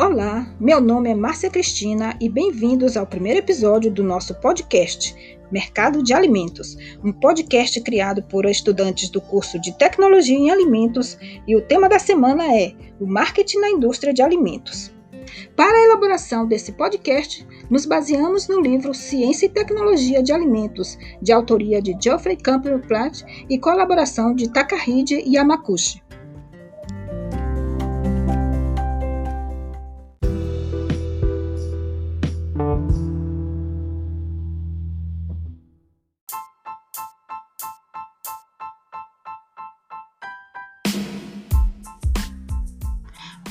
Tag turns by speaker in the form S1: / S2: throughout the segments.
S1: Olá, meu nome é Márcia Cristina e bem-vindos ao primeiro episódio do nosso podcast Mercado de Alimentos, um podcast criado por estudantes do curso de Tecnologia em Alimentos e o tema da semana é o marketing na indústria de alimentos. Para a elaboração desse podcast, nos baseamos no livro Ciência e Tecnologia de Alimentos, de autoria de Geoffrey Campbell Platt e colaboração de Takahide Yamakushi.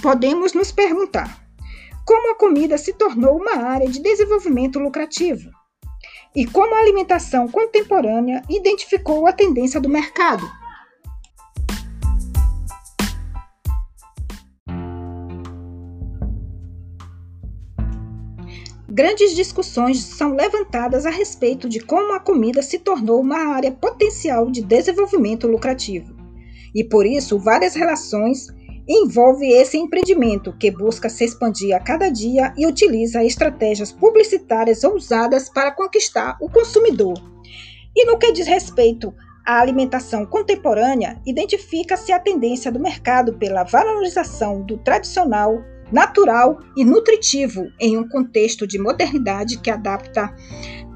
S1: Podemos nos perguntar: como a comida se tornou uma área de desenvolvimento lucrativo? E como a alimentação contemporânea identificou a tendência do mercado? Grandes discussões são levantadas a respeito de como a comida se tornou uma área potencial de desenvolvimento lucrativo. E por isso, várias relações envolve esse empreendimento que busca se expandir a cada dia e utiliza estratégias publicitárias ousadas para conquistar o consumidor. E no que diz respeito à alimentação contemporânea, identifica-se a tendência do mercado pela valorização do tradicional, natural e nutritivo em um contexto de modernidade que adapta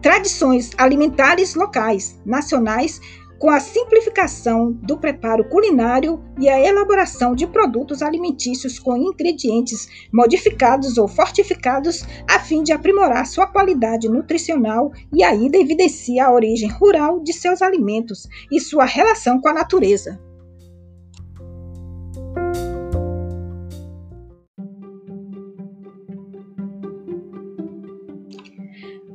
S1: tradições alimentares locais, nacionais com a simplificação do preparo culinário e a elaboração de produtos alimentícios com ingredientes modificados ou fortificados a fim de aprimorar sua qualidade nutricional e ainda evidencia a origem rural de seus alimentos e sua relação com a natureza.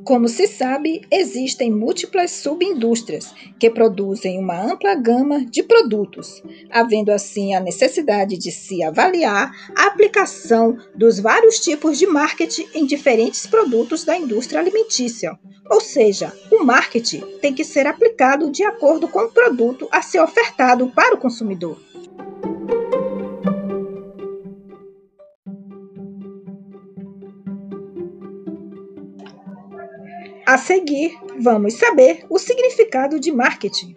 S1: Como se sabe, existem múltiplas subindústrias que produzem uma ampla gama de produtos, havendo assim a necessidade de se avaliar a aplicação dos vários tipos de marketing em diferentes produtos da indústria alimentícia. Ou seja, o marketing tem que ser aplicado de acordo com o produto a ser ofertado para o consumidor. A seguir, vamos saber o significado de marketing.